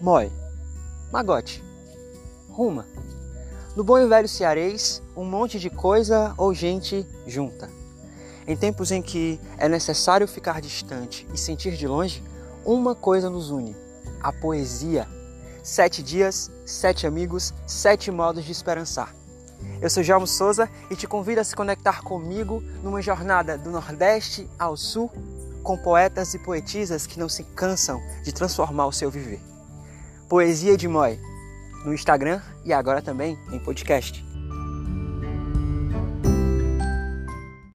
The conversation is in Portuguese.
Moi, magote, ruma. No bom e velho cearês, um monte de coisa ou gente junta. Em tempos em que é necessário ficar distante e sentir de longe, uma coisa nos une: a poesia. Sete dias, sete amigos, sete modos de esperançar. Eu sou Jalmo Souza e te convido a se conectar comigo numa jornada do Nordeste ao Sul com poetas e poetisas que não se cansam de transformar o seu viver. Poesia de Moi, no Instagram e agora também em podcast.